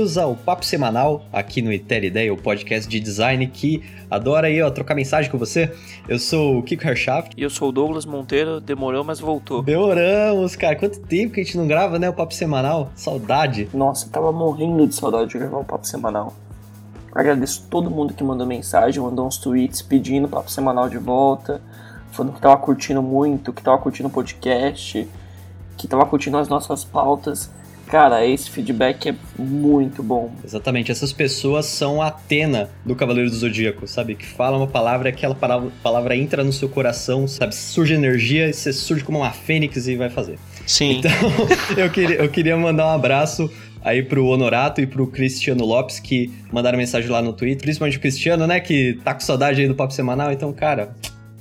Bem-vindos ao Papo Semanal aqui no Itel Ideia, o podcast de design que adora aí, ó, trocar mensagem com você. Eu sou o Kiko Herschaft. E eu sou o Douglas Monteiro, demorou, mas voltou. Demoramos, cara. Quanto tempo que a gente não grava, né, o Papo Semanal? Saudade. Nossa, eu tava morrendo de saudade de gravar o Papo Semanal. Agradeço todo mundo que mandou mensagem, mandou uns tweets pedindo o Papo Semanal de volta, falando que tava curtindo muito, que tava curtindo o podcast, que tava curtindo as nossas pautas. Cara, esse feedback é muito bom. Exatamente, essas pessoas são a Atena do Cavaleiro do Zodíaco, sabe? Que fala uma palavra, aquela palavra, palavra entra no seu coração, sabe? Surge energia e você surge como uma fênix e vai fazer. Sim. Então, eu queria, eu queria mandar um abraço aí pro Honorato e pro Cristiano Lopes, que mandaram mensagem lá no Twitter, principalmente o Cristiano, né, que tá com saudade aí do Papo Semanal, então, cara,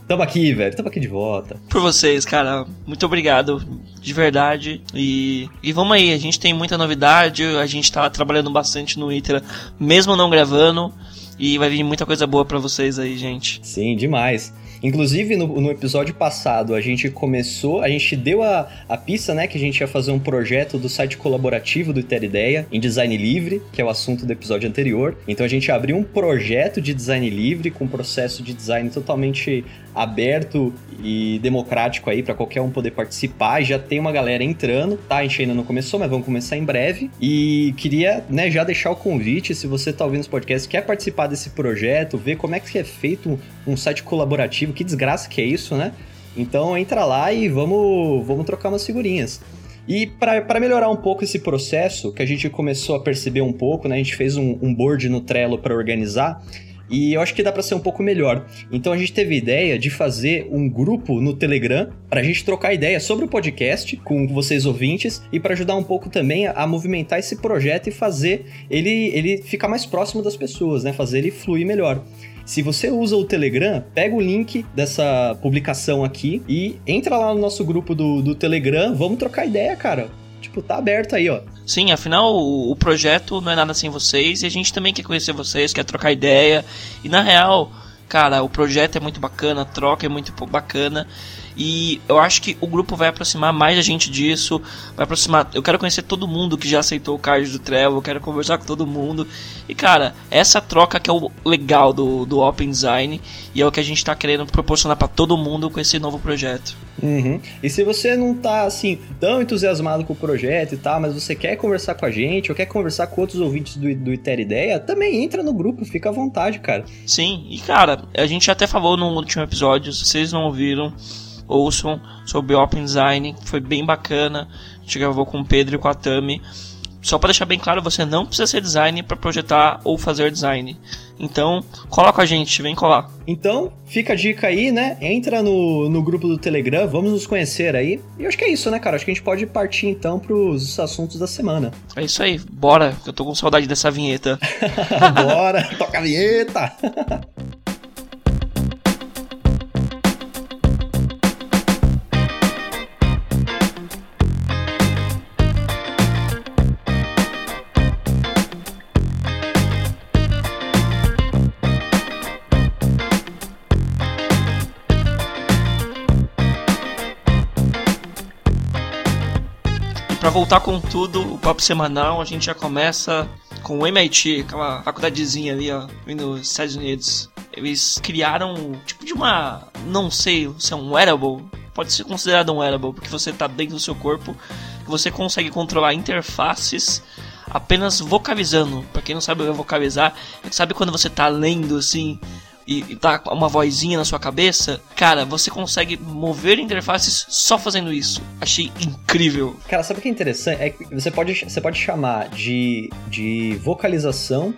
tamo aqui, velho, tamo aqui de volta. Por vocês, cara, muito obrigado, de verdade, e, e vamos aí, a gente tem muita novidade, a gente tá trabalhando bastante no Itra, mesmo não gravando, e vai vir muita coisa boa para vocês aí, gente. Sim, demais. Inclusive, no, no, episódio passado, a gente começou, a gente deu a, a pista, né, que a gente ia fazer um projeto do site colaborativo do Ter Ideia em design livre, que é o assunto do episódio anterior. Então a gente abriu um projeto de design livre com um processo de design totalmente aberto e democrático aí para qualquer um poder participar. Já tem uma galera entrando, tá? A gente ainda não começou, mas vamos começar em breve. E queria, né, já deixar o convite, se você tá ouvindo esse podcast, quer participar desse projeto, ver como é que é feito um site colaborativo, que desgraça que é isso, né? Então entra lá e vamos, vamos trocar umas figurinhas. E para melhorar um pouco esse processo, que a gente começou a perceber um pouco, né? A gente fez um, um board no Trello para organizar. E eu acho que dá para ser um pouco melhor. Então a gente teve a ideia de fazer um grupo no Telegram para a gente trocar ideia sobre o podcast com vocês ouvintes e para ajudar um pouco também a, movimentar esse projeto e fazer ele, ele ficar mais próximo das pessoas, né? Fazer ele fluir melhor. Se você usa o Telegram, pega o link dessa publicação aqui e entra lá no nosso grupo do, do Telegram. Vamos trocar ideia, cara. Tipo, tá aberto aí, ó. Sim, afinal o, o projeto não é nada sem vocês e a gente também quer conhecer vocês, quer trocar ideia. E na real, cara, o projeto é muito bacana, a troca é muito bacana. E eu acho que o grupo vai aproximar mais a gente disso. Vai aproximar. Eu quero conhecer todo mundo que já aceitou o card do Trevor. Eu quero conversar com todo mundo. E cara, essa troca que é o legal do, do Open Design. E é o que a gente está querendo proporcionar para todo mundo com esse novo projeto. Uhum. E se você não tá assim tão entusiasmado com o projeto e tal, mas você quer conversar com a gente ou quer conversar com outros ouvintes do, do Iter Ideia, também entra no grupo, fica à vontade, cara. Sim, e cara, a gente até falou no último episódio, se vocês não ouviram, ouçam sobre Open Design, foi bem bacana. A gente gravou com o Pedro e com a Tami. Só para deixar bem claro, você não precisa ser design para projetar ou fazer design. Então, cola com a gente, vem colar. Então, fica a dica aí, né? Entra no, no grupo do Telegram, vamos nos conhecer aí. E acho que é isso, né, cara? Acho que a gente pode partir então pros assuntos da semana. É isso aí, bora, eu tô com saudade dessa vinheta. bora, toca a vinheta! para voltar com tudo, o papo semanal, a gente já começa com o MIT, aquela faculdadezinha ali, ó, nos Estados Unidos. Eles criaram tipo de uma, não sei se é um wearable, pode ser considerado um wearable, porque você tá dentro do seu corpo, você consegue controlar interfaces apenas vocalizando. Para quem não sabe é vocalizar, sabe quando você tá lendo assim, e, e tá uma vozinha na sua cabeça, cara, você consegue mover interfaces só fazendo isso. Achei incrível. Cara, sabe o que é interessante? É que você pode, você pode chamar de, de vocalização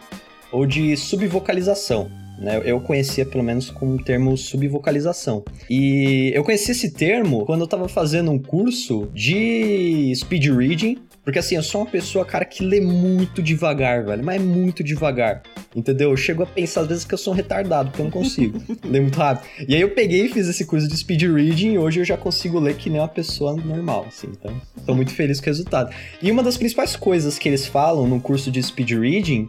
ou de subvocalização. Né? Eu conhecia pelo menos com o termo subvocalização. E eu conheci esse termo quando eu estava fazendo um curso de speed reading porque assim, eu sou uma pessoa, cara, que lê muito devagar, velho. Mas é muito devagar. Entendeu? Eu chego a pensar às vezes que eu sou um retardado, porque eu não consigo ler muito rápido. E aí eu peguei e fiz esse curso de speed reading e hoje eu já consigo ler que nem uma pessoa normal, assim. Então, tô muito feliz com o resultado. E uma das principais coisas que eles falam no curso de speed reading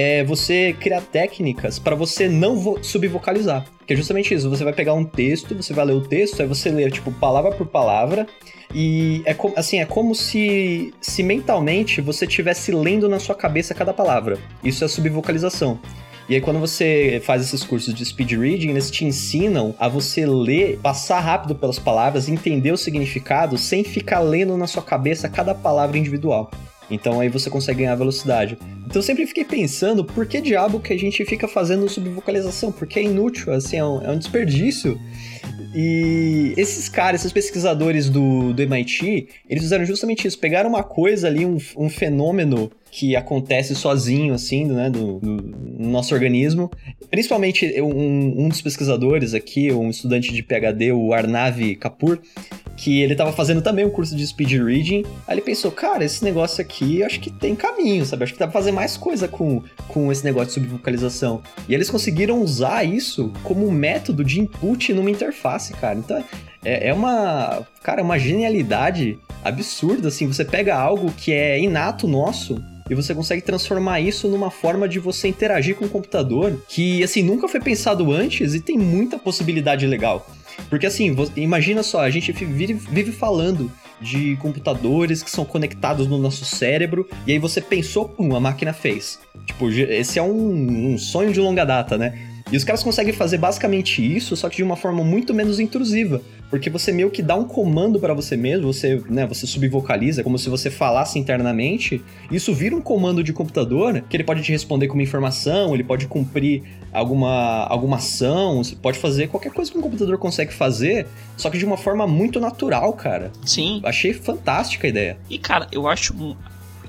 é você criar técnicas para você não subvocalizar. Que é justamente isso, você vai pegar um texto, você vai ler o texto, aí você lê, tipo, palavra por palavra, e é assim, é como se, se mentalmente você estivesse lendo na sua cabeça cada palavra. Isso é subvocalização. E aí, quando você faz esses cursos de speed reading, eles te ensinam a você ler, passar rápido pelas palavras, entender o significado, sem ficar lendo na sua cabeça cada palavra individual. Então aí você consegue ganhar velocidade. Então eu sempre fiquei pensando, por que diabo que a gente fica fazendo subvocalização? Porque é inútil, assim, é um, é um desperdício. E esses caras, esses pesquisadores do, do MIT, eles fizeram justamente isso. Pegaram uma coisa ali, um, um fenômeno que acontece sozinho, assim, né, do, do nosso organismo. Principalmente um, um, dos pesquisadores aqui, um estudante de PhD, o Arnav Kapoor, que ele tava fazendo também um curso de speed reading. Aí ele pensou, cara, esse negócio aqui acho que tem caminho, sabe? Acho que dá pra fazer mais coisa com, com esse negócio de subvocalização. E eles conseguiram usar isso como método de input numa interface, cara. Então é, é uma, cara, uma genialidade absurda, assim. Você pega algo que é inato nosso e você consegue transformar isso numa forma de você interagir com o computador que, assim, nunca foi pensado antes e tem muita possibilidade legal. Porque, assim, imagina só, a gente vive, vive falando de computadores que são conectados no nosso cérebro, e aí você pensou, pum, a máquina fez. Tipo, esse é um, um sonho de longa data, né? E os caras conseguem fazer basicamente isso, só que de uma forma muito menos intrusiva. Porque você meio que dá um comando para você mesmo, você, né, você subvocaliza, como se você falasse internamente. Isso vira um comando de computador que ele pode te responder com uma informação, ele pode cumprir alguma, alguma ação, você pode fazer qualquer coisa que um computador consegue fazer, só que de uma forma muito natural, cara. Sim. Achei fantástica a ideia. E, cara, eu acho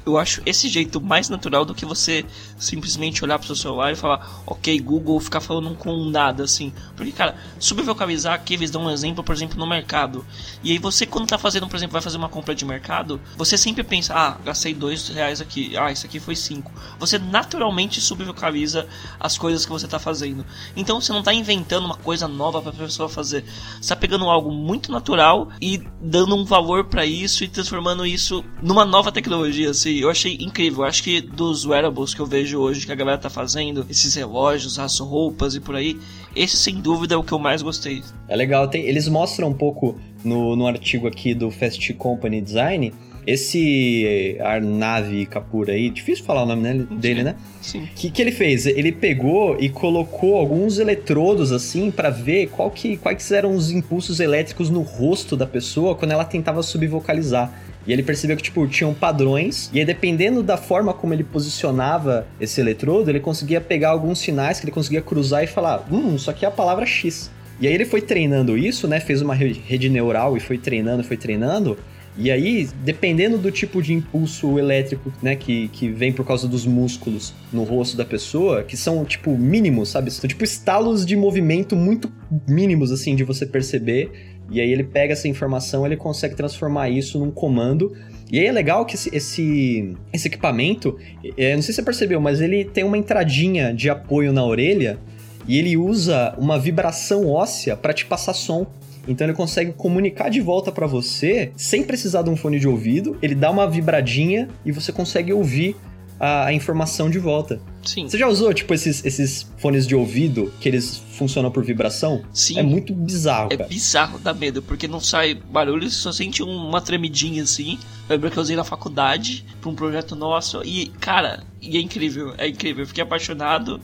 eu acho esse jeito mais natural do que você simplesmente olhar pro seu celular e falar, ok, Google, ficar falando com nada, assim. Porque, cara, subvocalizar aqui, eles dão um exemplo, por exemplo, no mercado. E aí você, quando tá fazendo, por exemplo, vai fazer uma compra de mercado, você sempre pensa, ah, gastei dois reais aqui, ah, isso aqui foi cinco. Você naturalmente subvocaliza as coisas que você tá fazendo. Então você não tá inventando uma coisa nova pra pessoa fazer. Você tá pegando algo muito natural e dando um valor para isso e transformando isso numa nova tecnologia, assim eu achei incrível. Eu acho que dos wearables que eu vejo hoje que a galera tá fazendo, esses relógios, as roupas e por aí, esse sem dúvida é o que eu mais gostei. É legal, tem, eles mostram um pouco no, no artigo aqui do Fast Company Design. Esse Arnav Kapoor aí, difícil falar o nome dele, dele né? Sim. Que que ele fez? Ele pegou e colocou alguns eletrodos assim para ver qual que, quais eram os impulsos elétricos no rosto da pessoa quando ela tentava subvocalizar. E ele percebeu que, tipo, tinham padrões, e aí dependendo da forma como ele posicionava esse eletrodo, ele conseguia pegar alguns sinais que ele conseguia cruzar e falar, hum, isso aqui é a palavra X. E aí ele foi treinando isso, né? Fez uma rede neural e foi treinando, foi treinando. E aí, dependendo do tipo de impulso elétrico, né, que, que vem por causa dos músculos no rosto da pessoa, que são, tipo, mínimos, sabe? São, tipo, estalos de movimento muito mínimos, assim, de você perceber. E aí ele pega essa informação, ele consegue transformar isso num comando. E aí é legal que esse, esse, esse equipamento, é, não sei se você percebeu, mas ele tem uma entradinha de apoio na orelha e ele usa uma vibração óssea para te passar som. Então ele consegue comunicar de volta para você sem precisar de um fone de ouvido. Ele dá uma vibradinha e você consegue ouvir a, a informação de volta. Sim. Você já usou, tipo, esses, esses fones de ouvido que eles funcionam por vibração? Sim. É muito bizarro, É cara. bizarro, dá medo, porque não sai barulho, você só sente uma tremidinha assim. Eu lembro que eu usei na faculdade pra um projeto nosso e, cara, e é incrível, é incrível. Eu fiquei apaixonado.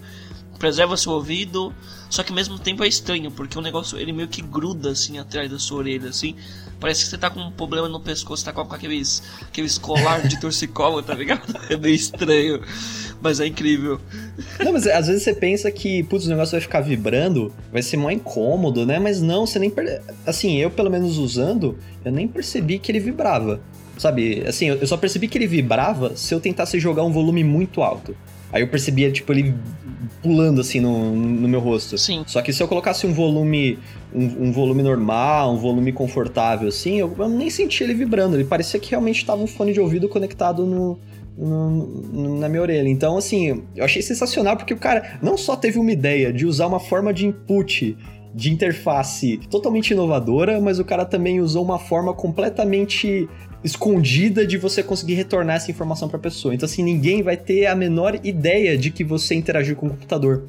Preserva seu ouvido, só que ao mesmo tempo é estranho, porque o negócio ele meio que gruda assim atrás da sua orelha, assim. Parece que você tá com um problema no pescoço, tá com aqueles, aqueles colar de torcicolo, tá ligado? É meio estranho, mas é incrível. Não, mas às vezes você pensa que, putz, o negócio vai ficar vibrando, vai ser mó incômodo, né? Mas não, você nem. Per... Assim, eu pelo menos usando, eu nem percebi que ele vibrava. Sabe? Assim, eu só percebi que ele vibrava se eu tentasse jogar um volume muito alto. Aí eu percebia, tipo, ele pulando assim no, no meu rosto. Sim. Só que se eu colocasse um volume, um, um volume normal, um volume confortável, assim, eu, eu, nem sentia ele vibrando. Ele parecia que realmente estava um fone de ouvido conectado no, no, na minha orelha. Então, assim, eu achei sensacional porque o cara não só teve uma ideia de usar uma forma de input de interface totalmente inovadora, mas o cara também usou uma forma completamente escondida de você conseguir retornar essa informação para a pessoa. Então, assim, ninguém vai ter a menor ideia de que você interagiu com o computador.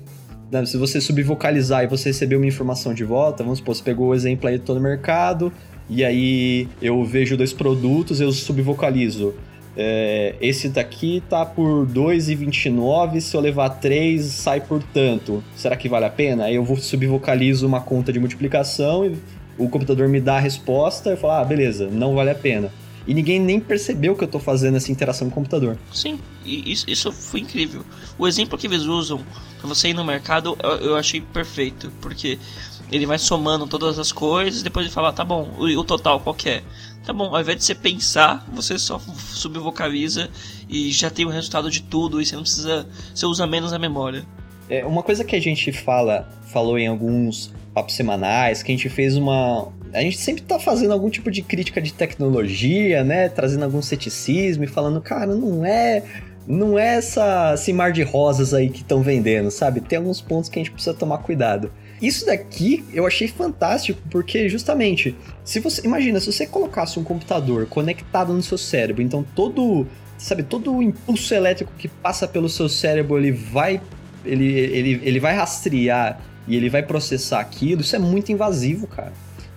Né? Se você subvocalizar e você receber uma informação de volta, vamos supor, você pegou o exemplo aí, tô no mercado, e aí eu vejo dois produtos, eu subvocalizo. É, esse daqui tá por 2,29, se eu levar 3, sai por tanto. Será que vale a pena? Aí eu vou subvocalizo uma conta de multiplicação e o computador me dá a resposta e fala, ah, beleza, não vale a pena. E ninguém nem percebeu que eu tô fazendo essa interação com o computador. Sim, isso, isso foi incrível. O exemplo que eles usam pra você ir no mercado, eu, eu achei perfeito, porque ele vai somando todas as coisas, depois ele fala, tá bom, o, o total qual é? Tá bom, ao invés de você pensar, você só subvocaliza e já tem o resultado de tudo e você não precisa. Você usa menos a memória. É, uma coisa que a gente fala, falou em alguns papos semanais, que a gente fez uma. A gente sempre tá fazendo algum tipo de crítica de tecnologia, né? Trazendo algum ceticismo e falando, cara, não é. Não é essa, esse mar de rosas aí que estão vendendo, sabe? Tem alguns pontos que a gente precisa tomar cuidado. Isso daqui eu achei fantástico, porque justamente, se você. Imagina, se você colocasse um computador conectado no seu cérebro, então todo. Sabe, todo o impulso elétrico que passa pelo seu cérebro, ele vai. Ele, ele, ele vai rastrear e ele vai processar aquilo, isso é muito invasivo, cara.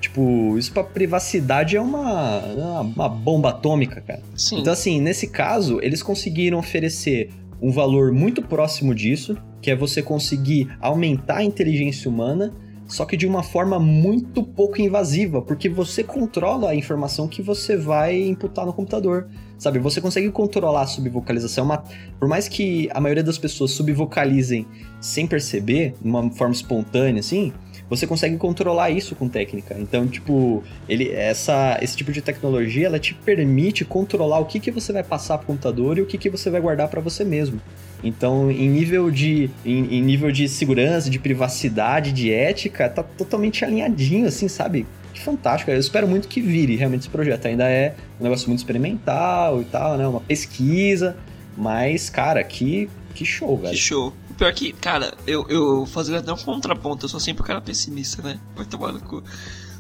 Tipo, isso pra privacidade é uma, uma bomba atômica, cara. Sim. Então, assim, nesse caso, eles conseguiram oferecer um valor muito próximo disso, que é você conseguir aumentar a inteligência humana, só que de uma forma muito pouco invasiva, porque você controla a informação que você vai imputar no computador. Sabe, você consegue controlar a subvocalização, uma... por mais que a maioria das pessoas subvocalizem sem perceber, de uma forma espontânea assim, você consegue controlar isso com técnica. Então, tipo, ele, essa, esse tipo de tecnologia, ela te permite controlar o que, que você vai passar para o computador e o que, que você vai guardar para você mesmo. Então, em nível de em, em, nível de segurança, de privacidade, de ética, tá totalmente alinhadinho, assim, sabe? Que fantástico. Eu espero muito que vire realmente esse projeto. Ainda é um negócio muito experimental e tal, né? Uma pesquisa. Mas, cara, que, que show, velho. Que show. Pior que, cara, eu, eu fazendo até um contraponto, eu sou sempre o cara pessimista, né? Vai tomar no cu.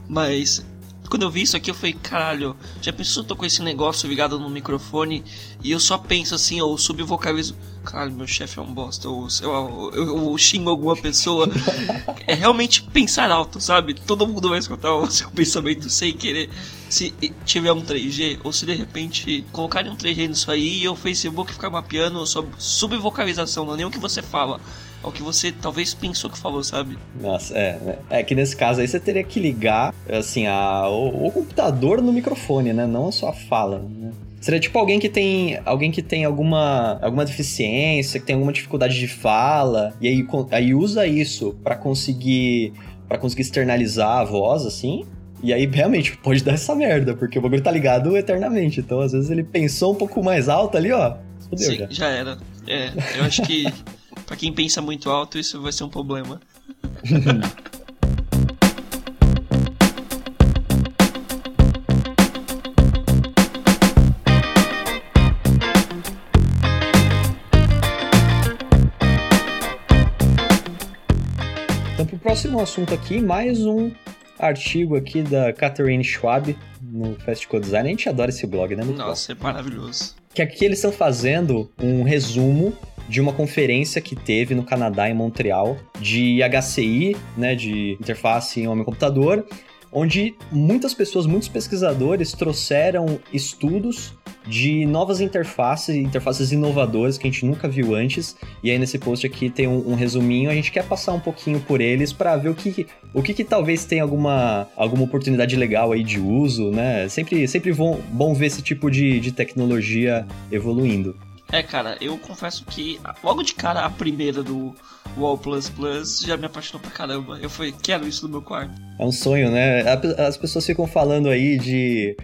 Mas quando eu vi isso aqui, eu falei, caralho, já pensou, eu tô com esse negócio ligado no microfone e eu só penso assim, ou subvocalizo, caralho, meu chefe é um bosta, ou eu, eu, eu, xingo alguma pessoa. é realmente pensar alto, sabe? Todo mundo vai escutar o seu pensamento sem querer. Se tiver um 3G, ou se de repente colocarem um 3G nisso aí e o Facebook ficar mapeando sobre subvocalização, não é nem o que você fala ao que você talvez pensou que falou, sabe? Nossa, é. Né? É que nesse caso aí você teria que ligar, assim, a, o, o computador no microfone, né? Não a sua fala, né? Seria tipo alguém que tem alguém que tem alguma, alguma deficiência, que tem alguma dificuldade de fala, e aí, aí usa isso para conseguir para conseguir externalizar a voz, assim. E aí, realmente, pode dar essa merda, porque o bagulho tá ligado eternamente. Então, às vezes, ele pensou um pouco mais alto ali, ó. Fudeu, Sim, já. já era. É, eu acho que Pra quem pensa muito alto, isso vai ser um problema. Então, pro próximo assunto aqui, mais um artigo aqui da Catherine Schwab no Fast Code Design. A gente adora esse blog, né? Muito Nossa, bom. é maravilhoso. Que aqui eles estão fazendo um resumo de uma conferência que teve no Canadá, em Montreal, de HCI, né, de interface em homem-computador, onde muitas pessoas, muitos pesquisadores trouxeram estudos de novas interfaces, interfaces inovadoras que a gente nunca viu antes. E aí nesse post aqui tem um, um resuminho, a gente quer passar um pouquinho por eles para ver o que, o que, que talvez tenha alguma, alguma oportunidade legal aí de uso, né? Sempre, sempre bom, bom ver esse tipo de, de tecnologia evoluindo. É, cara, eu confesso que logo de cara a primeira do Wall Plus Plus já me apaixonou pra caramba. Eu falei, quero isso no meu quarto. É um sonho, né? As pessoas ficam falando aí de,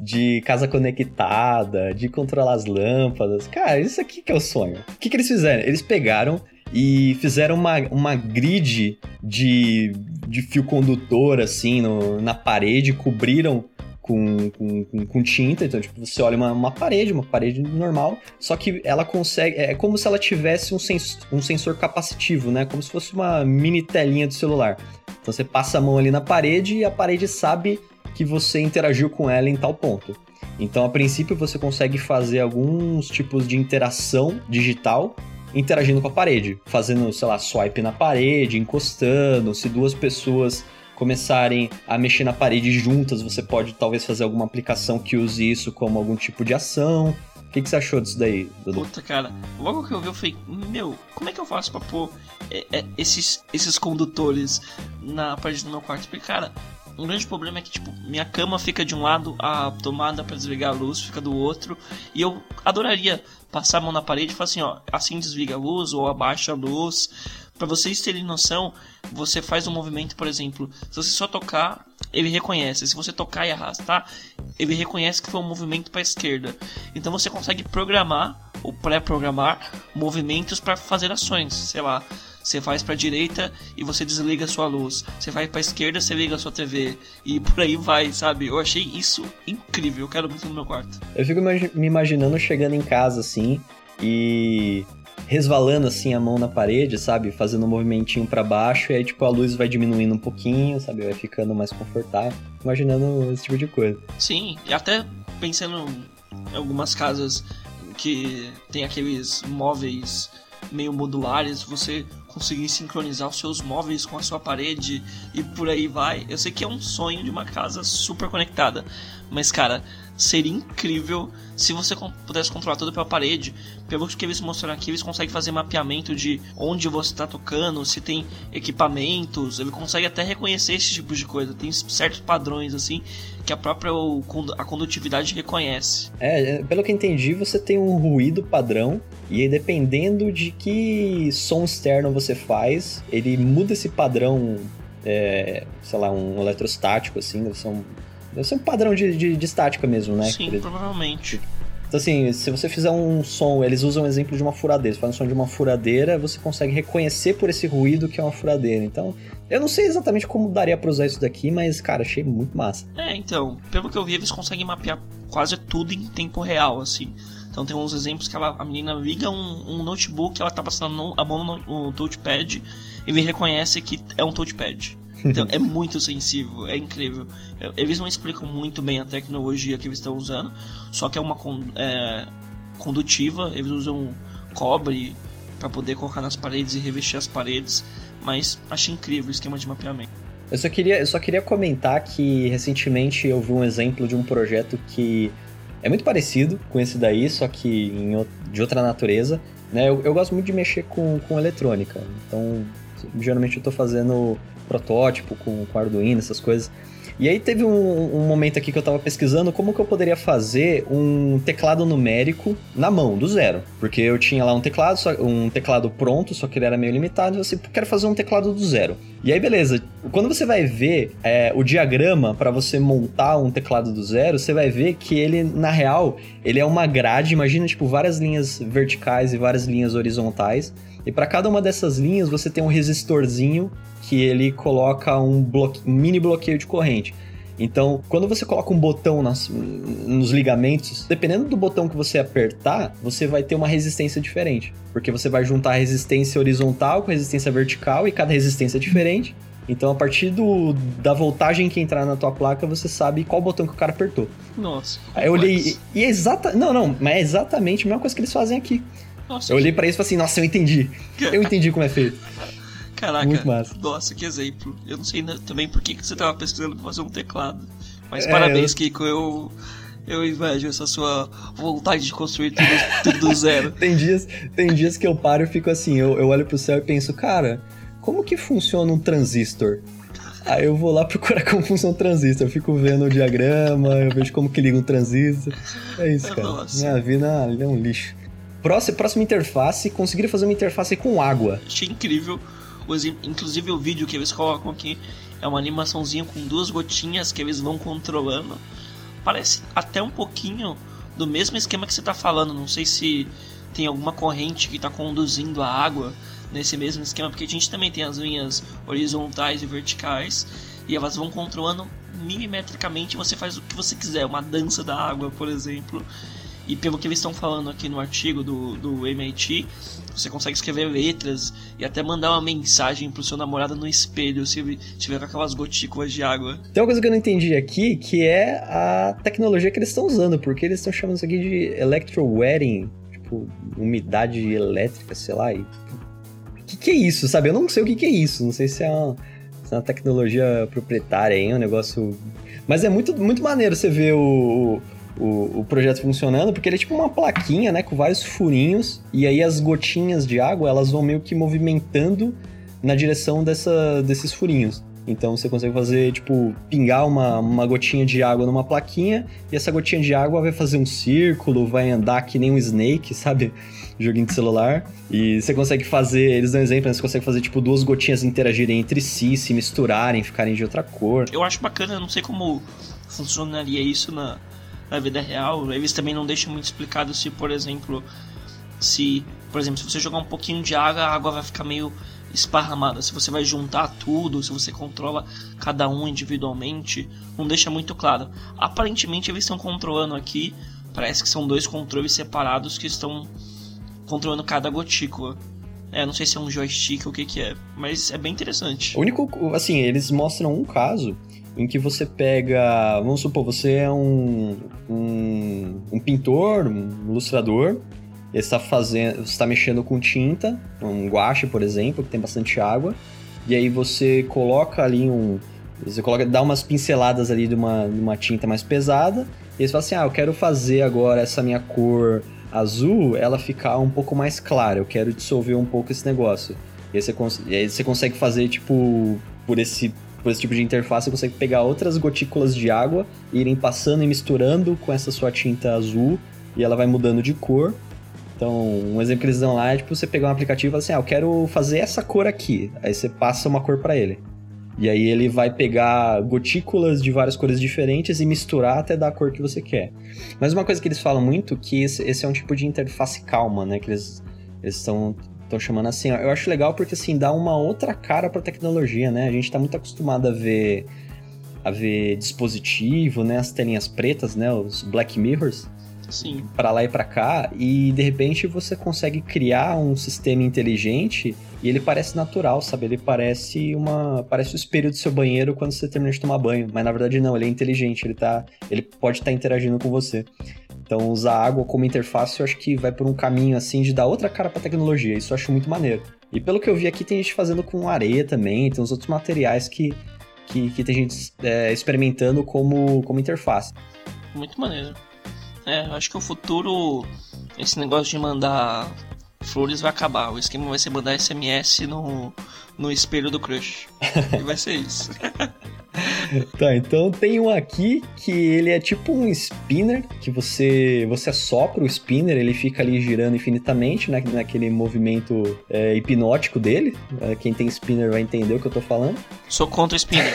de casa conectada, de controlar as lâmpadas. Cara, isso aqui que é o sonho. O que, que eles fizeram? Eles pegaram e fizeram uma, uma grid de, de fio condutor, assim, no, na parede, cobriram com, com, com, tinta, então tipo, você olha uma, uma parede, uma parede normal, só que ela consegue, é como se ela tivesse um, sens, um sensor capacitivo, né, como se fosse uma mini telinha do celular. Então você passa a mão ali na parede e a parede sabe que você interagiu com ela em tal ponto. Então, a princípio, você consegue fazer alguns tipos de interação digital interagindo com a parede, fazendo, sei lá, swipe na parede, encostando. Se duas pessoas começarem a mexer na parede juntas, você pode talvez fazer alguma aplicação que use isso como algum tipo de ação. O que, que você achou disso daí, Dudu? Puta, cara, logo que eu vi, eu falei, meu, como é que eu faço pra pôr é, é, esses, esses condutores na parede do meu quarto? Porque, cara, um grande problema é que, tipo, minha cama fica de um lado, a tomada para desligar a luz fica do outro. E eu adoraria passar a mão na parede e falar assim, ó, assim desliga a luz ou abaixa a luz. Para vocês terem noção, você faz um movimento, por exemplo, se você só tocar, ele reconhece. Se você tocar e arrastar, ele reconhece que foi um movimento para esquerda. Então você consegue programar ou pré-programar movimentos para fazer ações, sei lá você faz para direita e você desliga a sua luz. Você vai para esquerda, você liga a sua TV e por aí vai, sabe? Eu achei isso incrível. Eu quero muito no meu quarto. Eu fico me imaginando chegando em casa assim e resvalando assim a mão na parede, sabe? Fazendo um movimentinho para baixo e aí tipo a luz vai diminuindo um pouquinho, sabe? Vai ficando mais confortável. Imaginando esse tipo de coisa. Sim, e até pensando em algumas casas que tem aqueles móveis meio modulares, você conseguir sincronizar os seus móveis com a sua parede e por aí vai. Eu sei que é um sonho de uma casa super conectada, mas cara, seria incrível se você pudesse controlar tudo pela parede. Pelo que eles mostraram aqui, eles conseguem fazer mapeamento de onde você está tocando, se tem equipamentos, ele consegue até reconhecer esse tipo de coisa. Tem certos padrões assim que a própria a condutividade reconhece. É, pelo que entendi, você tem um ruído padrão e aí, dependendo de que som externo você faz, ele muda esse padrão, é, sei lá, um eletrostático assim, deve ser um Deve ser um padrão de, de, de estática mesmo, né? Sim, provavelmente. Então, assim, se você fizer um som, eles usam o exemplo de uma furadeira. Você faz um som de uma furadeira, você consegue reconhecer por esse ruído que é uma furadeira. Então, eu não sei exatamente como daria pra usar isso daqui, mas, cara, achei muito massa. É, então, pelo que eu vi, eles conseguem mapear quase tudo em tempo real, assim. Então tem uns exemplos que ela, a menina liga um, um notebook, ela tá passando a mão no, no touchpad, ele reconhece que é um touchpad. Então é muito sensível, é incrível. Eles não explicam muito bem a tecnologia que eles estão usando, só que é uma é, condutiva, eles usam cobre para poder colocar nas paredes e revestir as paredes, mas achei incrível o esquema de mapeamento. Eu só queria, eu só queria comentar que recentemente eu vi um exemplo de um projeto que é muito parecido com esse daí, só que em, de outra natureza. Né? Eu, eu gosto muito de mexer com, com eletrônica, então geralmente eu estou fazendo protótipo com, com Arduino, essas coisas. E aí teve um, um, momento aqui que eu tava pesquisando como que eu poderia fazer um teclado numérico na mão, do zero. Porque eu tinha lá um teclado, só, um teclado pronto, só que ele era meio limitado, e eu quero fazer um teclado do zero. E aí, beleza. Quando você vai ver é, o diagrama para você montar um teclado do zero, você vai ver que ele, na real, ele é uma grade, imagina, tipo, várias linhas verticais e várias linhas horizontais. E para cada uma dessas linhas você tem um resistorzinho que ele coloca um, bloque... um mini bloqueio de corrente. Então, quando você coloca um botão nas, nos ligamentos, dependendo do botão que você apertar, você vai ter uma resistência diferente. Porque você vai juntar a resistência horizontal com a resistência vertical e cada resistência é diferente. Então, a partir do, da voltagem que entrar na tua placa, você sabe qual botão que o cara apertou. Nossa. Aí eu olhei. E é exata. Não, não, mas é exatamente a mesma coisa que eles fazem aqui. Nossa, eu olhei para isso e falei assim: nossa, eu entendi. Eu entendi como é feito. Caraca, Muito massa. nossa, que exemplo. Eu não sei também por que, que você tava pesquisando pra fazer um teclado. Mas é, parabéns, eu... Kiko. Eu, eu invejo essa sua vontade de construir tudo, tudo do zero. tem, dias, tem dias que eu paro e fico assim, eu, eu olho pro céu e penso, cara, como que funciona um transistor? Aí eu vou lá procurar como funciona um transistor. Eu fico vendo o diagrama, eu vejo como que liga um transistor. É isso, cara. Nossa. Minha vida é um lixo. Próxima, próxima interface, conseguiram fazer uma interface com água. Achei incrível. Inclusive o vídeo que eles colocam aqui é uma animaçãozinha com duas gotinhas que eles vão controlando. Parece até um pouquinho do mesmo esquema que você está falando. Não sei se tem alguma corrente que está conduzindo a água nesse mesmo esquema, porque a gente também tem as linhas horizontais e verticais e elas vão controlando milimetricamente. Você faz o que você quiser, uma dança da água, por exemplo. E pelo que eles estão falando aqui no artigo do, do MIT, você consegue escrever letras e até mandar uma mensagem pro seu namorado no espelho se tiver com aquelas gotículas de água. Tem uma coisa que eu não entendi aqui, que é a tecnologia que eles estão usando, porque eles estão chamando isso aqui de electrowetting, tipo, umidade elétrica, sei lá. O que, que é isso, sabe? Eu não sei o que, que é isso, não sei se é uma, se é uma tecnologia proprietária aí, um negócio... Mas é muito, muito maneiro você ver o, o, o, projeto funcionando, porque ele é tipo uma plaquinha, né, com vários furinhos, e aí as gotinhas de água, elas vão meio que movimentando na direção dessa, desses furinhos. Então você consegue fazer, tipo, pingar uma, uma gotinha de água numa plaquinha, e essa gotinha de água vai fazer um círculo, vai andar que nem um Snake, sabe? Joguinho de celular. E você consegue fazer, eles dão exemplo, né? você consegue fazer, tipo, duas gotinhas interagirem entre si, se misturarem, ficarem de outra cor. Eu acho bacana, não sei como funcionaria isso na, na vida real. Eles também não deixam muito explicado se, por exemplo, se, por exemplo, se você jogar um pouquinho de água, a água vai ficar meio esparramada, se você vai juntar tudo, se você controla cada um individualmente, não deixa muito claro. Aparentemente eles estão controlando aqui, parece que são dois controles separados que estão controlando cada gotícula. É, não sei se é um joystick ou o que que é, mas é bem interessante. O único, assim, eles mostram um caso em que você pega, vamos supor, você é um, um, um pintor, um ilustrador, está fazendo, está mexendo com tinta, um guache, por exemplo, que tem bastante água, e aí você coloca ali um, você coloca, dá umas pinceladas ali de uma, de uma tinta mais pesada, e você fala assim, ah, eu quero fazer agora essa minha cor azul, ela ficar um pouco mais clara, eu quero dissolver um pouco esse negócio. E aí você, e aí você consegue fazer, tipo, por esse por esse tipo de interface, você consegue pegar outras gotículas de água irem passando e misturando com essa sua tinta azul e ela vai mudando de cor. Então, um exemplo que eles dão lá é tipo você pegar um aplicativo e falar assim: ah, eu quero fazer essa cor aqui. Aí você passa uma cor para ele. E aí ele vai pegar gotículas de várias cores diferentes e misturar até dar a cor que você quer. Mas uma coisa que eles falam muito que esse, é um tipo de interface calma, né? Que eles estão estão chamando assim. Eu acho legal porque assim dá uma outra cara para tecnologia, né? A gente está muito acostumado a ver a ver dispositivo, né? As telinhas pretas, né? Os Black Mirrors. Sim. Para lá e para cá e de repente você consegue criar um sistema inteligente e ele parece natural, sabe? Ele parece uma parece o espelho do seu banheiro quando você termina de tomar banho, mas na verdade não, ele é inteligente, ele tá ele pode estar tá interagindo com você. Então usar água como interface eu acho que vai por um caminho assim de dar outra cara para tecnologia, isso eu acho muito maneiro. E pelo que eu vi aqui tem gente fazendo com areia também, tem uns outros materiais que que, que tem gente é, experimentando como, como interface. Muito maneiro. É, acho que o futuro, esse negócio de mandar flores vai acabar. O esquema vai ser mandar SMS no, no espelho do crush. e vai ser isso. tá, então tem um aqui que ele é tipo um spinner, que você você assopra o spinner, ele fica ali girando infinitamente né, naquele movimento é, hipnótico dele. É, quem tem spinner vai entender o que eu tô falando. Sou contra o spinner.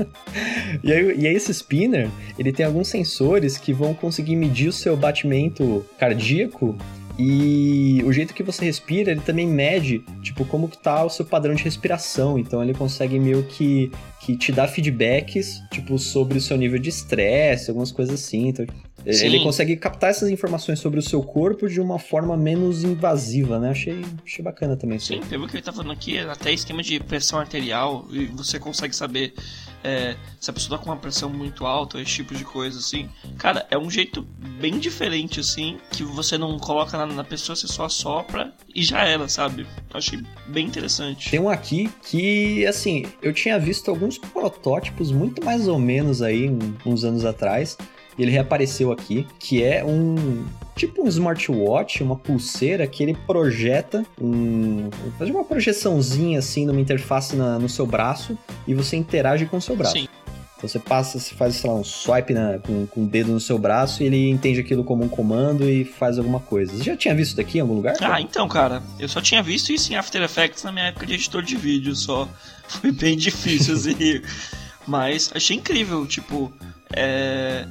e, aí, e aí esse spinner, ele tem alguns sensores que vão conseguir medir o seu batimento cardíaco e o jeito que você respira, ele também mede, tipo, como que tá o seu padrão de respiração. Então ele consegue meio que, que te dar feedbacks, tipo, sobre o seu nível de estresse, algumas coisas assim. Então, Sim. ele consegue captar essas informações sobre o seu corpo de uma forma menos invasiva, né? Achei, achei bacana também. Sim, pelo que ele tá falando aqui, até esquema de pressão arterial, e você consegue saber é, se a pessoa tá com uma pressão muito alta, esse tipo de coisa, assim. Cara, é um jeito bem diferente, assim, que você não coloca nada na pessoa, você só sopra e já era, sabe? Eu achei bem interessante. Tem um aqui que, assim, eu tinha visto alguns protótipos muito mais ou menos aí, uns anos atrás, e ele reapareceu aqui, que é um tipo um smartwatch, uma pulseira que ele projeta um. faz uma projeçãozinha assim numa interface na, no seu braço e você interage com o seu braço. Sim. Então você passa, você faz, sei lá, um swipe na, com, com o dedo no seu braço e ele entende aquilo como um comando e faz alguma coisa. Você já tinha visto isso daqui em algum lugar? Ah, então, cara, eu só tinha visto isso em After Effects na minha época de editor de vídeo só. Foi bem difícil, assim. Mas achei incrível, tipo. É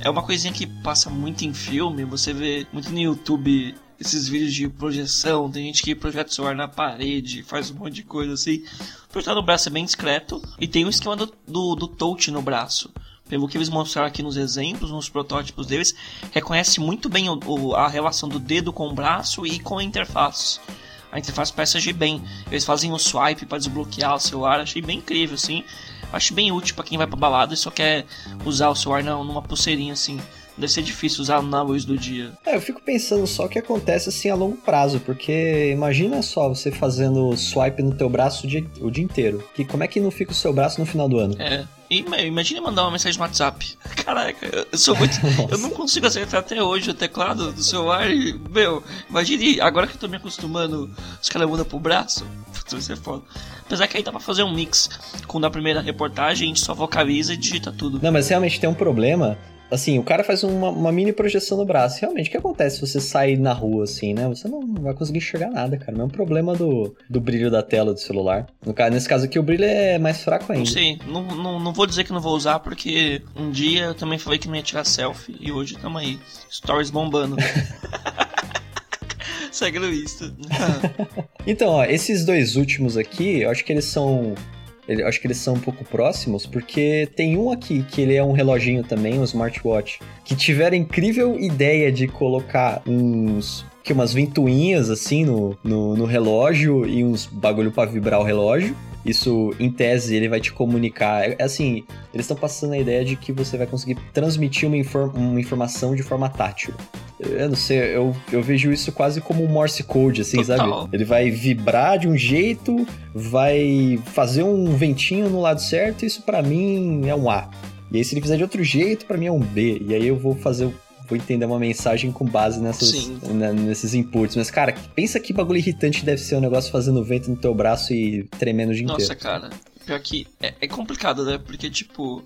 é uma coisinha que passa muito em filme, você vê muito no YouTube esses vídeos de projeção, tem gente que projeta o celular na parede, faz um monte de coisa assim. Projetar no braço é bem discreto e tem o esquema do, do, do touch no braço. pelo que eles mostraram aqui nos exemplos, nos protótipos deles, reconhece muito bem o, o, a relação do dedo com o braço e com a interface. A interface parece agir bem. Eles fazem o swipe para desbloquear o celular, achei bem incrível, assim. Acho bem útil para quem vai pra balada e só quer usar o celular não, numa pulseirinha assim. Deve ser difícil usar na luz do dia. É, eu fico pensando só que acontece assim a longo prazo, porque imagina só você fazendo swipe no teu braço o dia, o dia inteiro. Que como é que não fica o seu braço no final do ano? É. Imagina mandar uma mensagem no WhatsApp. Caraca, eu sou muito. eu não consigo acertar até hoje o teclado do celular. E, meu, imagine, agora que eu tô me acostumando, os caras mudam pro braço. Isso é foda. Apesar que aí dá pra fazer um mix. Com da primeira reportagem, a gente só vocaliza e digita tudo. Não, mas realmente tem um problema assim, o cara faz uma, uma, mini projeção no braço. Realmente, o que acontece se você sair na rua, assim, né? Você não vai conseguir enxergar nada, cara. Não é um problema do, do brilho da tela do celular. No caso, nesse caso aqui, o brilho é mais fraco ainda. Não sei, não, não, não vou dizer que não vou usar, porque um dia eu também falei que não ia tirar selfie, e hoje tamo aí. Stories bombando. Insta. então, ó, esses dois últimos aqui, eu acho que eles são ele, acho que eles são um pouco próximos, porque tem um aqui que ele é um reloginho também, um smartwatch, que tiveram a incrível ideia de colocar uns que umas ventoinhas assim no, no, no relógio e uns bagulho para vibrar o relógio. Isso, em tese, ele vai te comunicar. É, assim, eles estão passando a ideia de que você vai conseguir transmitir uma, inform uma informação de forma tátil. Eu não sei, eu, eu vejo isso quase como um Morse Code, assim, Total. sabe? Ele vai vibrar de um jeito, vai fazer um ventinho no lado certo, e isso para mim é um A. E aí, se ele fizer de outro jeito, para mim é um B. E aí eu vou fazer vou entender uma mensagem com base nessas, né, nesses inputs. Mas, cara, pensa que bagulho irritante deve ser um negócio fazendo vento no teu braço e tremendo o dia Nossa, inteiro. Nossa, cara. Pior que é, é, complicado, né? Porque, tipo,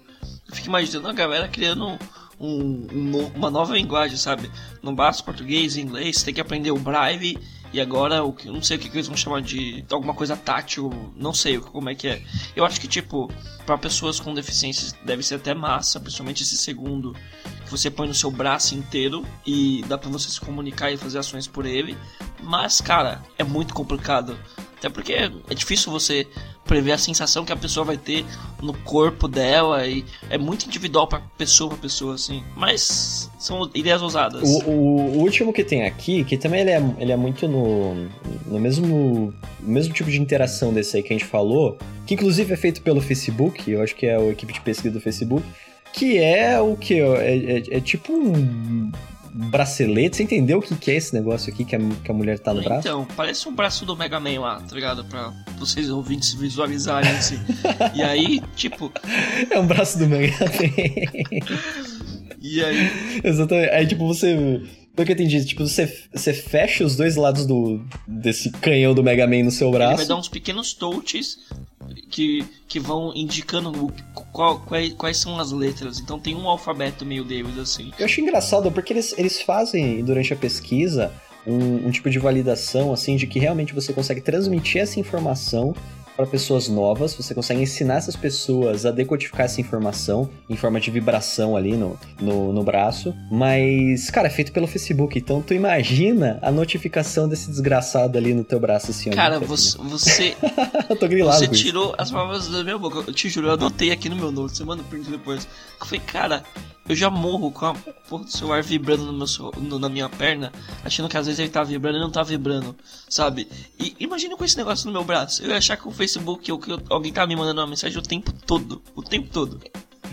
eu fico imaginando a galera criando um, um, uma nova linguagem, sabe? Não basta português inglês, tem que aprender o Braille e agora o que não sei o que eles vão chamar de alguma coisa tátil, não sei como é que é. Eu acho que tipo, para pessoas com deficiências deve ser até massa, principalmente esse segundo que você põe no seu braço inteiro e dá para você se comunicar e fazer ações por ele. Mas cara, é muito complicado. Até porque é difícil você prever a sensação que a pessoa vai ter no corpo dela e é muito individual para pessoa para pessoa assim. Mas são ideias ousadas. O, o, o, último que tem aqui, que também ele é, ele é muito no, no mesmo no mesmo tipo de interação desse aí que a gente falou, que inclusive é feito pelo Facebook, eu acho que é a equipe de pesquisa do Facebook, que é o que é, é, é tipo um bracelete. Você entendeu o que, que é esse negócio aqui que a, que a mulher tá no braço? Então, parece um braço do Mega Man lá, tá ligado? Pra vocês ouvintes visualizarem assim. e aí, tipo. É um braço do Mega Man. e aí. Exatamente. Aí, tipo, você. Pelo que eu entendi, tipo, você, você fecha os dois lados do, desse canhão do Mega Man no seu braço. Ele vai dar uns pequenos touches que, que vão indicando qual, quais, quais são as letras. Então tem um alfabeto meio deles, assim. Eu acho engraçado porque eles, eles fazem, durante a pesquisa, um, um, tipo de validação, assim, de que realmente você consegue transmitir essa informação para pessoas novas, você consegue ensinar essas pessoas a decodificar essa informação em forma de vibração ali no, no, no braço. Mas, cara, é feito pelo Facebook, então tu imagina a notificação desse desgraçado ali no teu braço assim. Cara, você. você eu tô grilado. Você tirou as palavras da minha boca. Eu te juro, eu anotei aqui no meu note, print depois. Eu falei, cara, eu já morro com a porra do celular vibrando no meu, no, na minha perna, achando que às vezes ele tá vibrando e não tá vibrando, sabe? E imagina com esse negócio no meu braço. Eu ia achar que o Facebook ou que alguém tá me mandando uma mensagem o tempo todo. O tempo todo.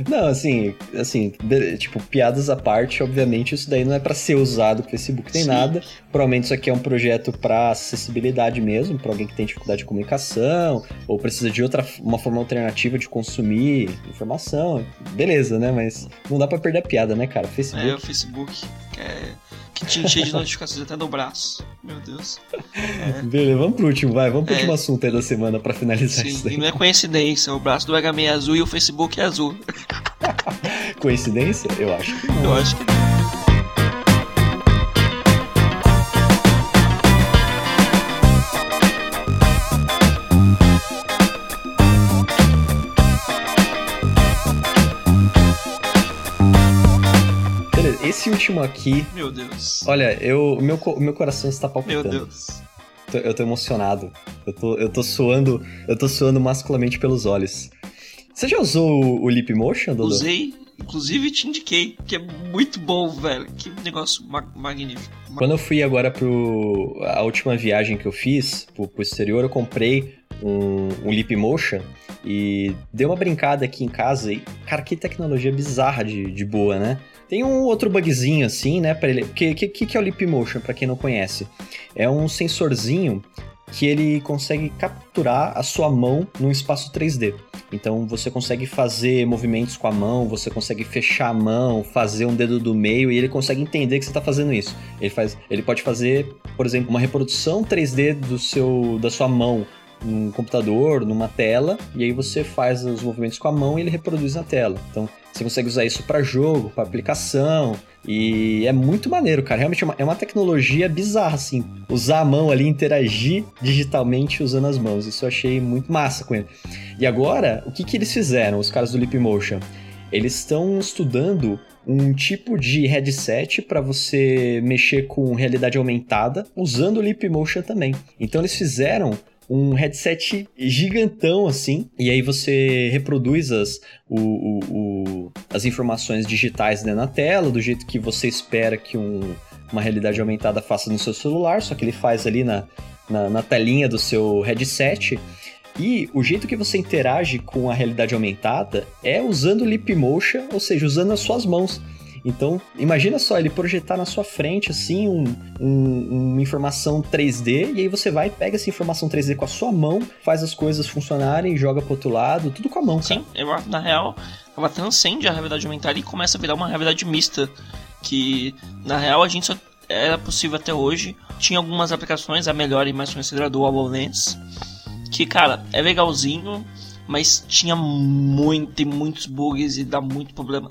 Não, assim, assim, tipo, piadas à parte, obviamente isso daí não é para ser usado com o Facebook nem Sim. nada. Provavelmente isso aqui é um projeto para acessibilidade mesmo, para alguém que tem dificuldade de comunicação ou precisa de outra uma forma alternativa de consumir informação. Beleza, né? Mas não dá para perder a piada, né, cara? Facebook. É, o Facebook é que te enche de notificações até no braço. Meu Deus. É. Beleza, vamos pro último, vai. Vamos pro é. último assunto aí da semana pra finalizar Sim, isso daí. E não é coincidência, o braço do H6 é azul e o Facebook é azul. coincidência? Eu acho que não. Eu acho que não. Esse último aqui. Meu Deus. Olha, eu, meu, meu coração está palpitando. Meu Deus. Tô, eu tô emocionado. Eu tô, eu tô suando. Eu tô suando masculamente pelos olhos. Você já usou o, o Leap Motion, Dudu? Usei Inclusive te indiquei, que é muito bom, velho. Que negócio ma magnífico. Quando eu fui agora pro. A última viagem que eu fiz pro, pro exterior, eu comprei um, um Leap Motion e dei uma brincada aqui em casa e, cara, que tecnologia bizarra de, de boa, né? Tem um outro bugzinho assim, né, para ele. O que, que, que é o Leap Motion, para quem não conhece? É um sensorzinho que ele consegue capturar a sua mão num espaço 3D. Então você consegue fazer movimentos com a mão, você consegue fechar a mão, fazer um dedo do meio e ele consegue entender que você está fazendo isso. Ele, faz, ele pode fazer, por exemplo, uma reprodução 3D do seu, da sua mão num computador, numa tela, e aí você faz os movimentos com a mão e ele reproduz na tela. Então você consegue usar isso para jogo, para aplicação, e é muito maneiro, cara. Realmente é uma, é uma, tecnologia bizarra, assim. Usar a mão ali, interagir digitalmente usando as mãos. Isso eu achei muito massa com ele. E agora, o que, que eles fizeram, os caras do Leapmotion? Eles estão estudando um tipo de headset para você mexer com realidade aumentada usando o Leapmotion também. Então eles fizeram um headset gigantão assim, e aí você reproduz as, o, o, o, as informações digitais né, na tela, do jeito que você espera que um, uma realidade aumentada faça no seu celular, só que ele faz ali na, na, na telinha do seu headset. E o jeito que você interage com a realidade aumentada é usando Leap Motion, ou seja, usando as suas mãos. Então, imagina só ele projetar na sua frente, assim, um, um, uma informação 3D, e aí você vai, pega essa informação 3D com a sua mão, faz as coisas funcionarem, joga pro outro lado, tudo com a mão, Sim, eu, na real, ela transcende a realidade aumentada e começa a virar uma realidade mista, que, na real, a gente só era possível até hoje. Tinha algumas aplicações, a melhor e mais conhecida do HoloLens, que, cara, é legalzinho, mas tinha muito e muitos bugs e dá muito problema.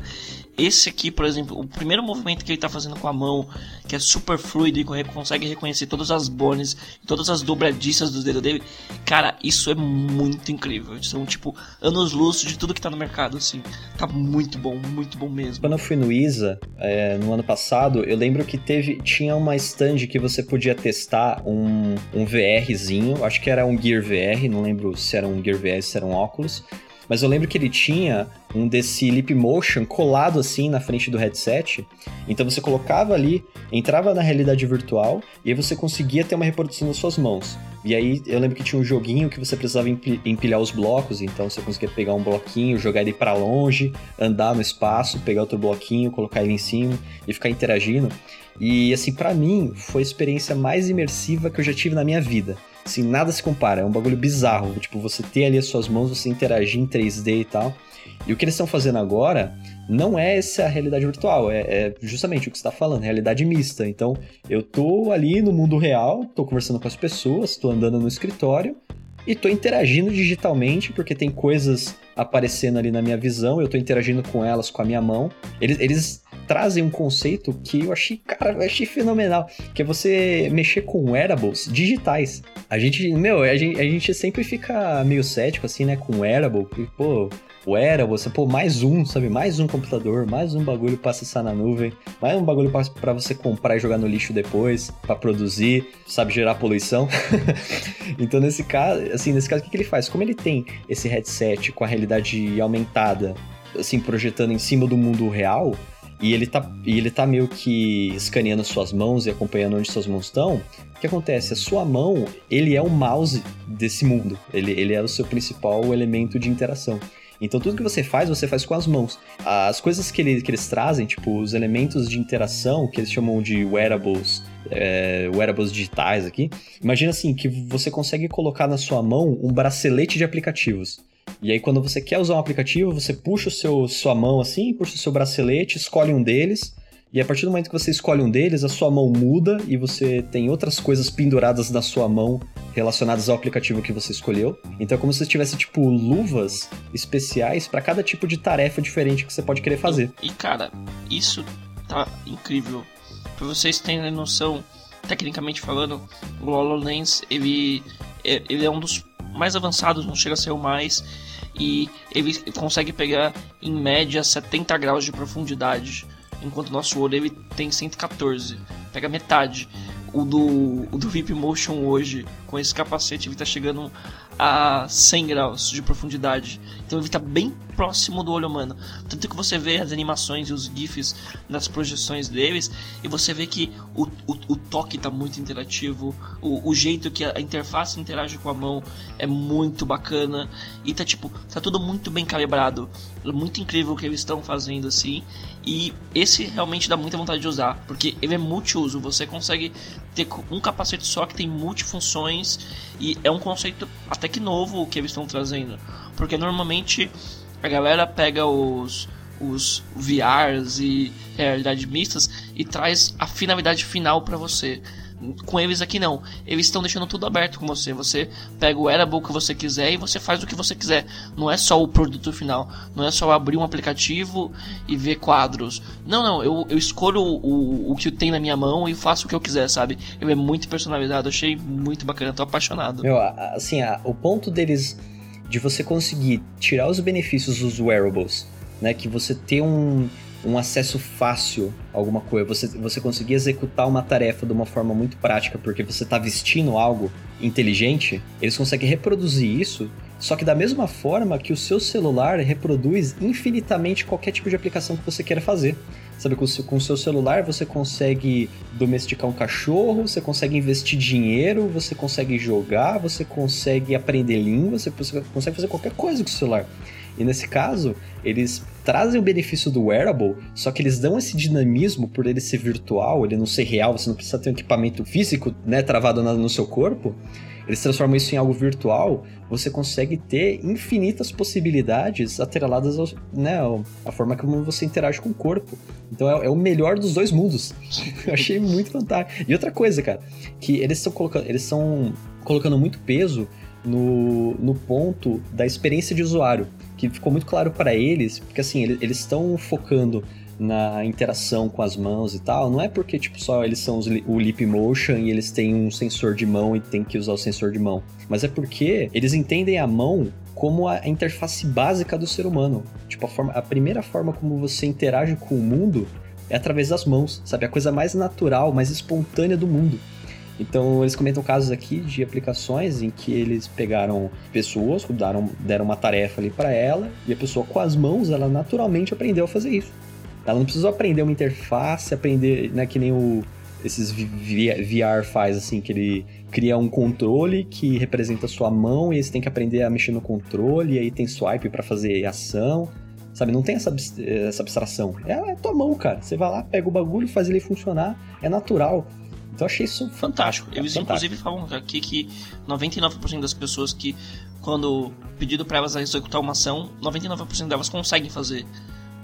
Esse aqui, por exemplo, o primeiro movimento que ele está fazendo com a mão, que é super fluido e consegue reconhecer todas as bones, todas as dobradiças dos dedos dele, cara, isso é muito incrível. São tipo anos luz de tudo que está no mercado, assim. Tá muito bom, muito bom mesmo. Quando eu fui no ISA, é, no ano passado, eu lembro que teve tinha uma stand que você podia testar um, um VRzinho, acho que era um Gear VR, não lembro se era um Gear VR, se era um óculos mas eu lembro que ele tinha um desse Leap Motion colado assim na frente do headset. Então você colocava ali, entrava na realidade virtual e aí você conseguia ter uma reprodução nas suas mãos. E aí eu lembro que tinha um joguinho que você precisava empilhar os blocos, então você conseguia pegar um bloquinho, jogar ele para longe, andar no espaço, pegar outro bloquinho, colocar ele em cima e ficar interagindo. E assim, para mim, foi a experiência mais imersiva que eu já tive na minha vida. Assim, nada se compara, é um bagulho bizarro. Tipo, você ter ali as suas mãos, você interagir em 3D e tal. E o que eles estão fazendo agora não é essa realidade virtual, é, é justamente o que você está falando, realidade mista. Então, eu tô ali no mundo real, tô conversando com as pessoas, tô andando no escritório e tô interagindo digitalmente, porque tem coisas aparecendo ali na minha visão, eu tô interagindo com elas com a minha mão. Eles, eles trazem um conceito que eu achei, cara, eu achei fenomenal, que é você mexer com wearables digitais. A gente, meu, a gente, a gente sempre fica meio cético, assim, né, com wearable, porque, pô, wearable, você, pô, mais um, sabe, mais um computador, mais um bagulho pra acessar na nuvem, mais um bagulho para você comprar e jogar no lixo depois, para produzir, sabe, gerar poluição. então, nesse caso, assim, nesse caso, o que, que ele faz? Como ele tem esse headset com a realidade aumentada, assim, projetando em cima do mundo real, e ele tá, e ele tá meio que escaneando suas mãos e acompanhando onde suas mãos estão, o que acontece? A sua mão, ele é o mouse desse mundo. Ele, ele é o seu principal elemento de interação. Então tudo que você faz, você faz com as mãos. As coisas que, ele, que eles trazem, tipo os elementos de interação, que eles chamam de wearables, é, wearables digitais aqui, imagina assim, que você consegue colocar na sua mão um bracelete de aplicativos. E aí, quando você quer usar um aplicativo, você puxa o seu, sua mão assim, puxa o seu bracelete, escolhe um deles. E a partir do momento que você escolhe um deles, a sua mão muda e você tem outras coisas penduradas na sua mão relacionadas ao aplicativo que você escolheu. Então é como se você tivesse, tipo, luvas especiais para cada tipo de tarefa diferente que você pode querer fazer. E, cara, isso tá incrível. Pra vocês terem noção, tecnicamente falando, o HoloLens, ele, é, ele é um dos mais avançados, não chega a ser o mais, e ele consegue pegar em média 70 graus de profundidade, enquanto o nosso olho ele tem 114, pega metade. O do, o do VIP Motion hoje, com esse capacete, ele tá chegando a 100 graus de profundidade. Então ele está bem próximo do olho humano. Tanto que você vê as animações e os GIFs nas projeções deles, e você vê que o, o, o toque está muito interativo, o, o, jeito que a interface interage com a mão é muito bacana, e tá tipo, tá tudo muito bem calibrado. É muito incrível o que eles estão fazendo assim. E esse realmente dá muita vontade de usar, porque ele é multiuso, você consegue ter um capacete só que tem multifunções e é um conceito até que novo o que eles estão trazendo. Porque normalmente a galera pega os, os VRs e realidade mistas e traz a finalidade final para você. Com eles aqui não. Eles estão deixando tudo aberto com você. Você pega o wearable que você quiser e você faz o que você quiser. Não é só o produto final. Não é só abrir um aplicativo e ver quadros. Não, não. Eu, eu escolho o, o, que tem na minha mão e faço o que eu quiser, sabe? Ele é muito personalizado. Achei muito bacana. Tô apaixonado. Meu, assim, o ponto deles de você conseguir tirar os benefícios dos wearables, né? Que você ter um, um acesso fácil a alguma coisa, você, você conseguir executar uma tarefa de uma forma muito prática porque você está vestindo algo inteligente, eles conseguem reproduzir isso, só que da mesma forma que o seu celular reproduz infinitamente qualquer tipo de aplicação que você queira fazer. Sabe, com o seu celular você consegue domesticar um cachorro, você consegue investir dinheiro, você consegue jogar, você consegue aprender língua, você consegue fazer qualquer coisa com o celular. E nesse caso, eles trazem o benefício do wearable, só que eles dão esse dinamismo por ele ser virtual, ele não ser real, você não precisa ter um equipamento físico, né, travado no seu corpo. Eles transformam isso em algo virtual, você consegue ter infinitas possibilidades atreladas ao, né, à forma como você interage com o corpo. Então é, é o melhor dos dois mundos. Eu achei muito fantástico. E outra coisa, cara, que eles estão colocando, eles estão colocando muito peso no, no ponto da experiência de usuário, que ficou muito claro para eles, porque assim, eles estão focando na interação com as mãos e tal, não é porque, tipo, só eles são os, o Lip Motion e eles têm um sensor de mão e tem que usar o sensor de mão. Mas é porque eles entendem a mão como a interface básica do ser humano. Tipo, a, forma, a primeira forma como você interage com o mundo é através das mãos, sabe? A coisa mais natural, mais espontânea do mundo. Então, eles comentam casos aqui de aplicações em que eles pegaram pessoas, deram, deram uma tarefa ali para ela, e a pessoa com as mãos, ela naturalmente aprendeu a fazer isso. Ela não precisou aprender uma interface, aprender, né, que nem o, esses VR faz, assim, que ele cria um controle que representa a sua mão e eles têm que aprender a mexer no controle, e aí tem swipe para fazer ação. Sabe, não tem essa, essa abstração. É, é tua mão, cara. Você vai lá, pega o bagulho, faz ele funcionar, é natural. Então achei isso fantástico. Eles fantástico. inclusive falam aqui que 99% das pessoas que, quando pedido para elas executar uma ação, 99% delas conseguem fazer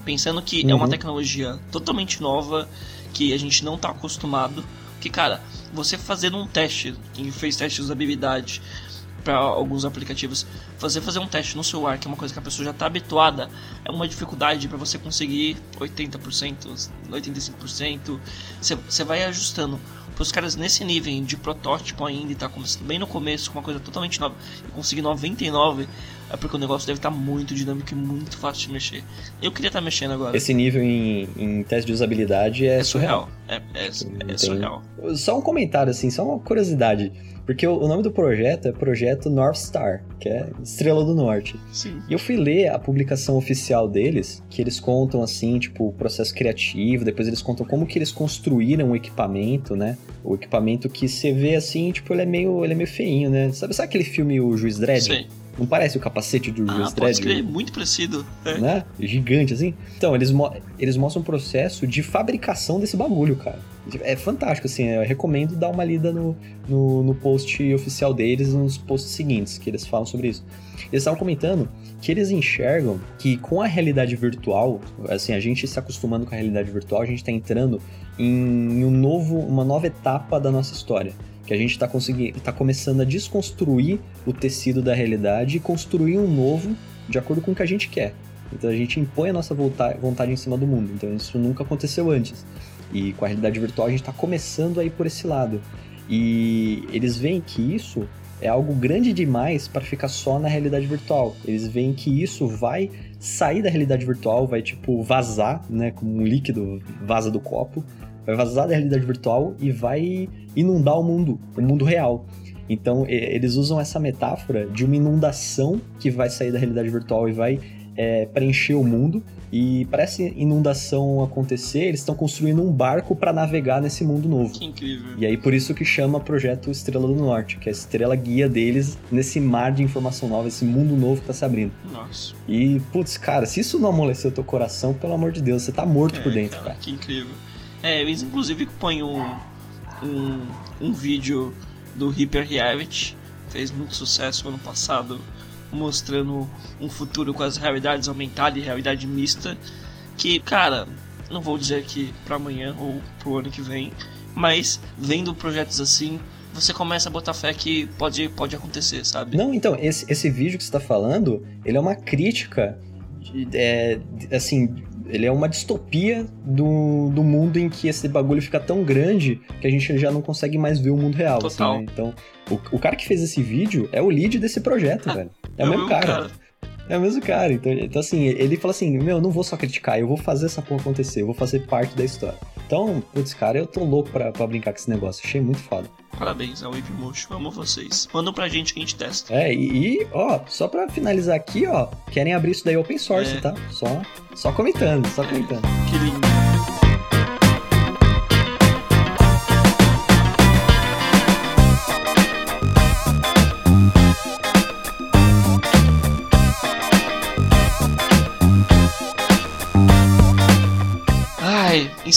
pensando que uhum. é uma uhum. tecnologia totalmente nova, que a gente não está acostumado. Que, cara, você fazendo um teste, quem fez teste de usabilidade para alguns aplicativos, fazer fazer um teste no celular, que é uma coisa que a pessoa já está habituada, é uma dificuldade para você conseguir 80%, 85%. Você vai ajustando os caras nesse nível de protótipo ainda e tá bem no começo com uma coisa totalmente nova e conseguir 99 é porque o negócio deve estar tá muito dinâmico e muito fácil de mexer. Eu queria estar tá mexendo agora. Esse nível em, em teste de usabilidade é, é surreal. surreal. É, é, é surreal. Só um comentário assim, só uma curiosidade. Porque o, nome do projeto é Projeto North Star, que é Estrela do Norte. Sim. E eu fui ler a publicação oficial deles, que eles contam assim, tipo, o processo criativo, depois eles contam como que eles construíram o equipamento, né? O equipamento que você vê assim, tipo, ele é meio, ele é meio feinho, né? Sabe, sabe aquele filme O Juiz Dredd? Sim. Não parece o capacete do Juiz ah, Dredd? Pode muito parecido. É. Né? Gigante, assim. Então, eles, mo eles mostram o processo de fabricação desse bagulho, cara. É fantástico, assim. Eu recomendo dar uma lida no, no, no post oficial deles, nos posts seguintes, que eles falam sobre isso. Eles estavam comentando que eles enxergam que com a realidade virtual, assim, a gente se acostumando com a realidade virtual, a gente está entrando em um novo, uma nova etapa da nossa história que a gente está conseguindo, tá começando a desconstruir o tecido da realidade e construir um novo de acordo com o que a gente quer. Então a gente impõe a nossa vontade em cima do mundo. Então isso nunca aconteceu antes. E com a realidade virtual a gente está começando a ir por esse lado. E eles veem que isso é algo grande demais para ficar só na realidade virtual. Eles veem que isso vai sair da realidade virtual, vai tipo vazar, né, como um líquido vaza do copo vai vazar da realidade virtual e vai inundar o mundo, o mundo real. Então, eles usam essa metáfora de uma inundação que vai sair da realidade virtual e vai é, preencher o mundo. E para essa inundação acontecer, eles estão construindo um barco para navegar nesse mundo novo. Que incrível. E aí por isso que chama projeto Estrela do Norte, que é a estrela guia deles nesse mar de informação nova, esse mundo novo que tá se abrindo. Nossa. E, putz, cara, se isso não amoleceu teu coração, pelo amor de Deus, você tá morto é, por dentro, cara, cara. Que incrível. É, inclusive põem um, um, um vídeo do Hyper Reality, fez muito sucesso ano passado mostrando um futuro com as realidades aumentadas e realidade mista. Que, cara, não vou dizer que para amanhã ou pro ano que vem, mas vendo projetos assim, você começa a botar fé que pode, pode acontecer, sabe? Não, então, esse, esse vídeo que você tá falando, ele é uma crítica, é, assim, ele é uma distopia do, do mundo em que esse bagulho fica tão grande que a gente já não consegue mais ver o mundo real. Assim, Total. Assim, né? Então, o, o, cara que fez esse vídeo é o lead desse projeto, velho. É, é o mesmo cara. cara. É o mesmo cara. Então, então, assim, ele fala assim: Meu, não vou só criticar, eu vou fazer essa porra acontecer, eu vou fazer parte da história. Então, putz, cara, eu tô louco pra, pra brincar com esse negócio. Achei muito foda. Parabéns ao Wave Motion, amo vocês. Mandam pra gente que a gente testa. É, e, e, ó, só pra finalizar aqui, ó, querem abrir isso daí open source, é. tá? Só, só comentando, só é. comentando. Que lindo.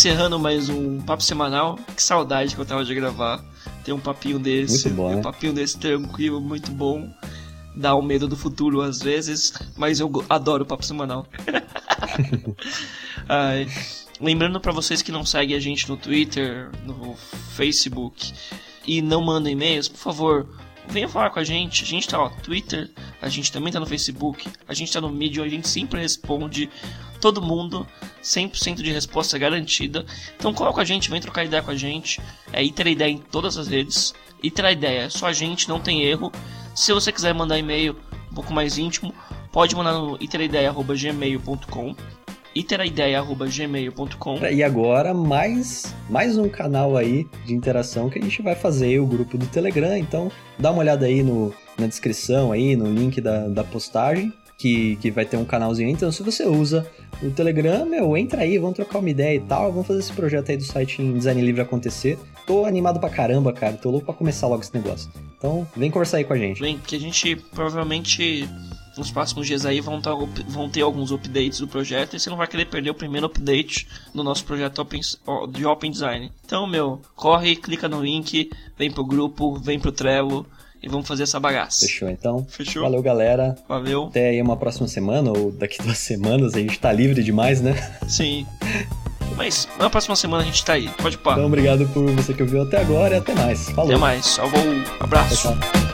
Encerrando mais um papo semanal. Que saudade que eu tava de gravar. Tem um papinho desse. Muito bom, né? Um papinho desse tranquilo, muito bom. Dá o um medo do futuro às vezes, mas eu adoro o papo semanal. Ai. Lembrando para vocês que não seguem a gente no Twitter, no Facebook e não mandam e-mails, por favor, venha falar com a gente. A gente tá no Twitter, a gente também tá no Facebook, a gente tá no Medium, a gente sempre responde todo mundo, 100% de resposta garantida. Então coloca a gente, vem trocar ideia com a gente. É Iter Ideia em todas as redes. Iter Ideia, é só a gente, não tem erro. Se você quiser mandar e-mail um pouco mais íntimo, pode mandar no itereideia.gmail.com iteraideia.gmail.com E agora mais, mais um canal aí de interação que a gente vai fazer, o grupo do Telegram, então dá uma olhada aí no, na descrição aí, no link da, da postagem que, que vai ter um canalzinho. Então, se você usa o Telegram, meu, entra aí, vamos trocar uma ideia e tal. Vamos fazer esse projeto aí do site em Design Livre acontecer. Tô animado pra caramba, cara. Tô louco pra começar logo esse negócio. Então, vem conversar aí com a gente. Vem, porque a gente provavelmente nos próximos dias aí vão, tá, vão ter alguns updates do projeto e você não vai querer perder o primeiro update do nosso projeto open, de Open Design. Então, meu, corre, clica no link, vem pro grupo, vem pro Trello e vamos fazer essa bagaça. Fechou então. Fechou. Valeu, galera. Valeu. Até aí uma próxima semana ou daqui duas semanas. A gente tá livre demais, né? Sim. Mas na próxima semana a gente tá aí. Pode parar. Então, obrigado por você que ouviu até agora e até mais. Falou. Até mais. Salve. Abraço. Tchau, tchau.